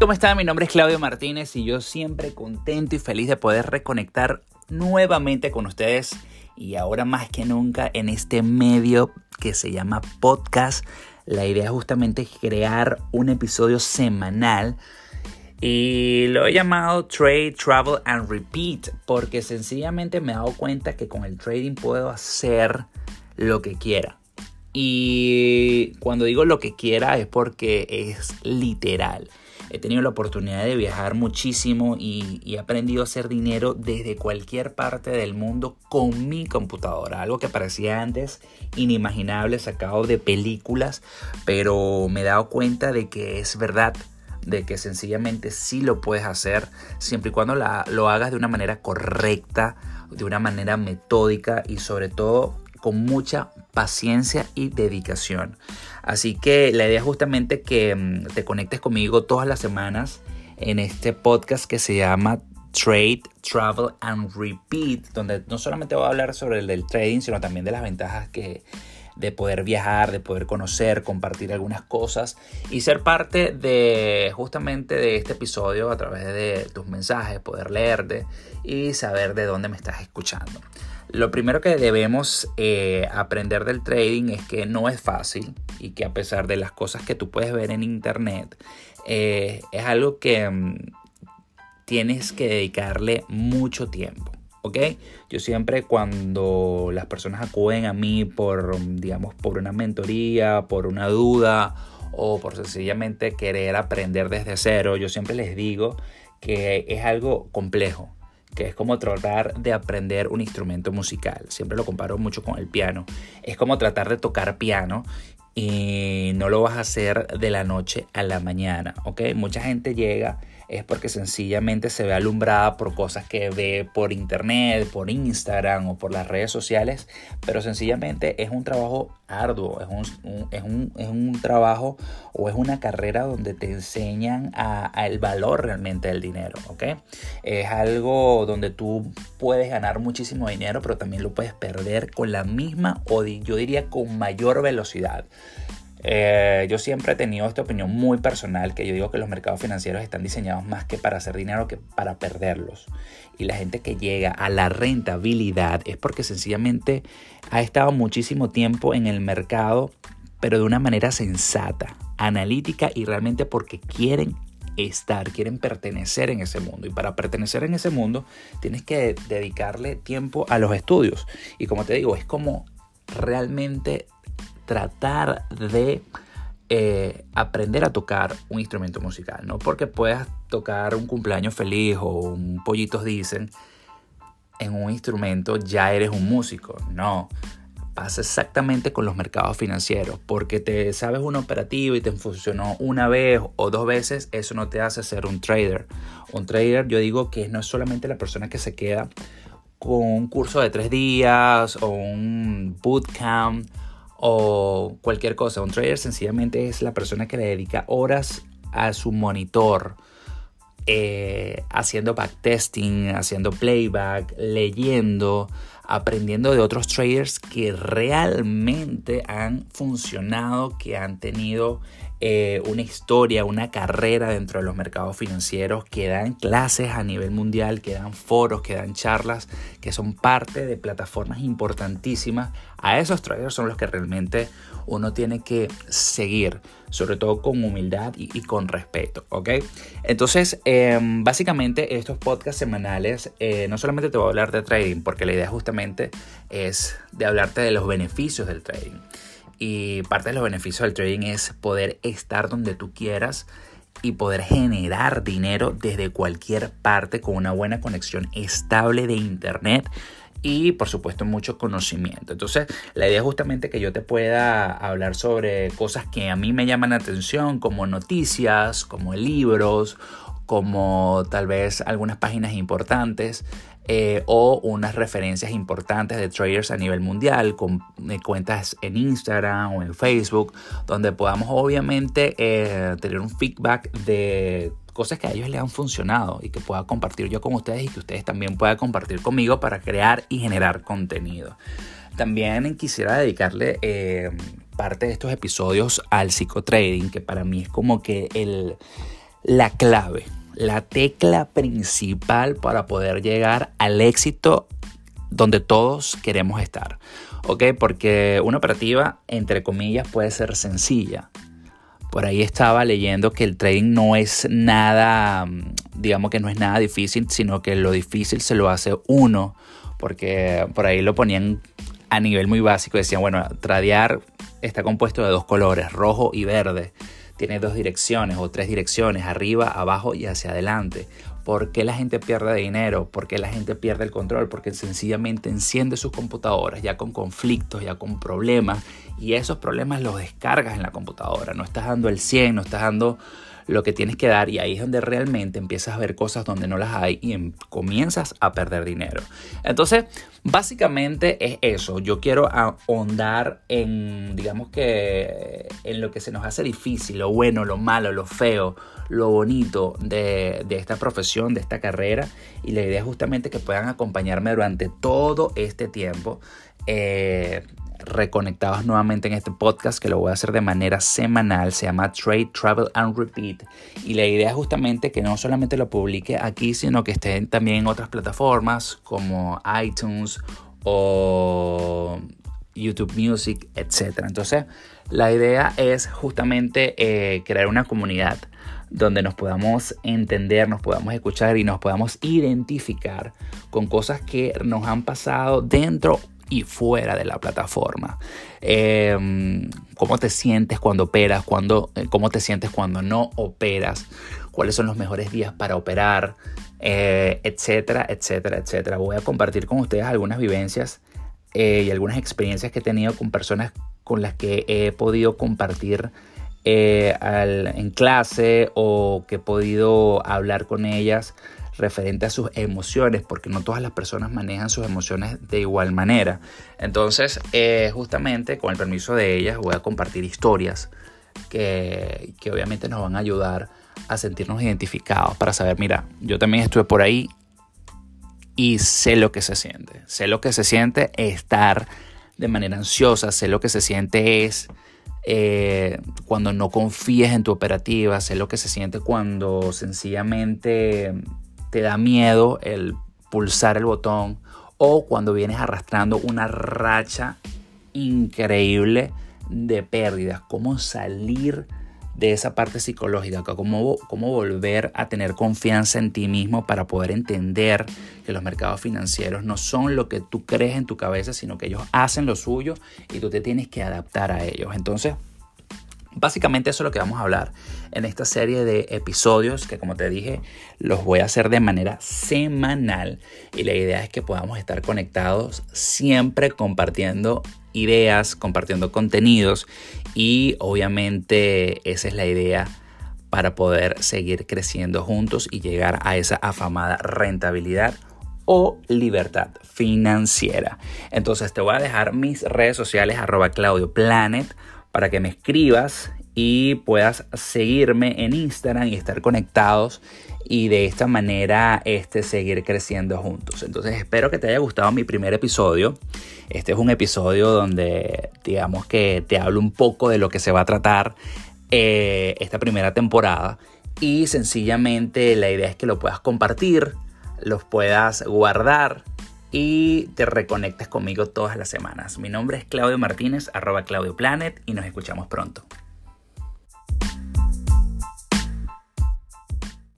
¿Cómo están? Mi nombre es Claudio Martínez y yo siempre contento y feliz de poder reconectar nuevamente con ustedes y ahora más que nunca en este medio que se llama podcast. La idea es justamente crear un episodio semanal y lo he llamado Trade, Travel and Repeat porque sencillamente me he dado cuenta que con el trading puedo hacer lo que quiera. Y cuando digo lo que quiera es porque es literal. He tenido la oportunidad de viajar muchísimo y, he aprendido a hacer dinero desde cualquier parte del mundo con mi computadora. Algo que parecía antes inimaginable, sacado de películas, pero me he dado cuenta de que es verdad de que sencillamente sí lo puedes hacer siempre y cuando lo hagas de una manera correcta, de una manera metódica y sobre todo con mucha paciencia y dedicación. Así que la idea es justamente que mm, te conectes conmigo todas las semanas en este podcast que se llama Trade, Travel and Repeat, donde no solamente voy a hablar sobre el trading, sino también de las ventajas que de poder viajar, de poder conocer, compartir algunas cosas y ser parte de justamente de este episodio a través de tus mensajes, poder leerte y saber de dónde me estás escuchando. Lo primero que debemos eh, aprender del trading es que no es fácil y que a pesar de las cosas que tú puedes ver en internet, eh, es algo que mm, tienes que dedicarle mucho tiempo. ¿ok? Yo siempre cuando las personas acuden a mí por, digamos, por una mentoría, por una duda o por sencillamente querer aprender desde cero, yo siempre les digo que es algo complejo, que es como tratar de aprender un instrumento musical. Siempre lo comparo mucho con el piano. Es como tratar de tocar piano y no lo vas a hacer de la noche a la mañana, ¿ok? Mucha gente llega es porque sencillamente se ve alumbrada por cosas que ve por internet, por Instagram o por las redes sociales, pero sencillamente es un trabajo arduo, es un, es un, es un trabajo o es una carrera donde te enseñan el valor realmente del dinero, ¿ok? Es algo donde tú puedes ganar muchísimo dinero, pero también lo puedes perder con la misma o yo diría con mayor velocidad. Eh, yo siempre he tenido esta opinión muy personal que yo digo que los mercados financieros están diseñados más que para hacer dinero que para perderlos. Y la gente que llega a la rentabilidad es porque sencillamente ha estado muchísimo tiempo en el mercado, pero de una manera sensata, analítica y realmente porque quieren estar, quieren pertenecer en ese mundo. Y para pertenecer en ese mundo tienes que dedicarle tiempo a los estudios. Y como te digo, es como realmente tratar de eh, aprender a tocar un instrumento musical. No porque puedas tocar un cumpleaños feliz o un pollitos dicen en un instrumento ya eres un músico. No. Pasa exactamente con los mercados financieros. Porque te sabes una operativa y te funcionó una vez o dos veces, eso no te hace ser un trader. Un trader, yo digo que no es solamente la persona que se queda con un curso de tres días o un bootcamp o cualquier cosa. Un trader sencillamente es la persona que le dedica horas a su monitor, eh, haciendo backtesting, haciendo playback, leyendo, aprendiendo de otros traders que realmente han funcionado, que han tenido eh, una historia, una carrera dentro de los mercados financieros, que dan clases a nivel mundial, que dan foros, que dan charlas, que son parte de plataformas importantísimas. A esos traders son los que realmente uno tiene que seguir, sobre todo con humildad y, con respeto, ¿ok? Entonces, em, básicamente estos podcasts semanales, eh, no solamente te voy a hablar de trading, porque la idea justamente es de hablarte de los beneficios del trading. Y parte de los beneficios del trading es poder estar donde tú quieras y poder generar dinero desde cualquier parte con una buena conexión estable de internet y por supuesto mucho conocimiento. Entonces la idea es justamente que yo te pueda hablar sobre cosas que a mí me llaman la atención como noticias, como libros, como tal vez algunas páginas importantes eh, o unas referencias importantes de traders a nivel mundial con eh, cuentas en Instagram o en Facebook, donde podamos obviamente eh, tener un feedback de cosas que a ellos les han funcionado y que pueda compartir yo con ustedes y que ustedes también puedan compartir conmigo para crear y generar contenido. También quisiera dedicarle parte de estos episodios al psicotrading, que para mí es como que el la clave, la tecla principal para poder llegar al éxito donde todos queremos estar. ¿Ok? Porque una operativa, entre comillas, puede ser sencilla. Por ahí estaba leyendo que el trading no es nada, digamos que no es nada difícil, sino que lo difícil se lo hace uno. Porque por ahí lo ponían a nivel muy básico. Decían, bueno, tradear está compuesto de dos colores, rojo y verde tiene dos direcciones o tres direcciones, arriba, abajo y hacia adelante. ¿Por qué la gente pierde dinero? ¿Por qué la gente pierde el control? Porque sencillamente enciende sus computadoras ya con conflictos, ya con problemas y esos problemas los descargas en la computadora. No estás dando el 100, no estás dando lo que tienes que dar y ahí es donde realmente empiezas a ver cosas donde no las hay y em, comienzas a perder dinero. Entonces, básicamente es eso. Yo quiero ahondar en, digamos que, en lo que se nos hace difícil, lo bueno, lo malo, lo feo, lo bonito de, de, esta profesión, de esta carrera. Y la idea es justamente que puedan acompañarme durante todo este tiempo. Eh, reconectados nuevamente en este podcast que lo voy a hacer de manera semanal. Se llama Trade, Travel and Repeat. Y la idea es justamente que no solamente lo publique aquí, sino que esté también en otras plataformas como iTunes o YouTube Music, etc. Entonces, la idea es justamente eh, crear una comunidad donde nos podamos entender, nos podamos escuchar y nos podamos identificar con cosas que nos han pasado dentro y fuera de la plataforma. Em, ¿Cómo te sientes cuando operas? Cuando, eh, ¿Cómo te sientes cuando no operas? ¿Cuáles son los mejores días para operar? Eh, etcétera, etcétera, etcétera. Voy a compartir con ustedes algunas vivencias eh, y algunas experiencias que he tenido con personas con las que he podido compartir en clase o que he podido hablar con ellas referente a sus emociones, porque no todas las personas manejan sus emociones de igual manera. Entonces, eh, justamente con el permiso de ellas, voy a compartir historias que, que obviamente nos van a ayudar a sentirnos identificados, para saber, mira, yo también estuve por ahí y sé lo que se siente. Sé lo que se siente estar de manera ansiosa, sé lo que se siente es eh, cuando no confíes en tu operativa, sé lo que se siente cuando sencillamente te da miedo el pulsar el botón o cuando vienes arrastrando una racha increíble de pérdidas, cómo salir de esa parte psicológica, cómo, cómo volver a tener confianza en ti mismo para poder entender que los mercados financieros no son lo que tú crees en tu cabeza, sino que ellos hacen lo suyo y tú te tienes que adaptar a ellos. Entonces, Básicamente eso es lo que vamos a hablar en esta serie de episodios que como te dije los voy a hacer de manera semanal y la idea es que podamos estar conectados siempre compartiendo ideas, compartiendo contenidos y obviamente esa es la idea para poder seguir creciendo juntos y llegar a esa afamada rentabilidad o libertad financiera. Entonces te voy a dejar mis redes sociales arroba Claudio Planet para que me escribas y puedas seguirme en Instagram y estar conectados y de esta manera este, seguir creciendo juntos. Entonces espero que te haya gustado mi primer episodio. Este es un episodio donde digamos que te hablo un poco de lo que se va a tratar eh, esta primera temporada y sencillamente la idea es que lo puedas compartir, los puedas guardar y te reconectes conmigo todas las semanas. Mi nombre es Claudio Martínez, arroba Claudio Planet y nos escuchamos pronto.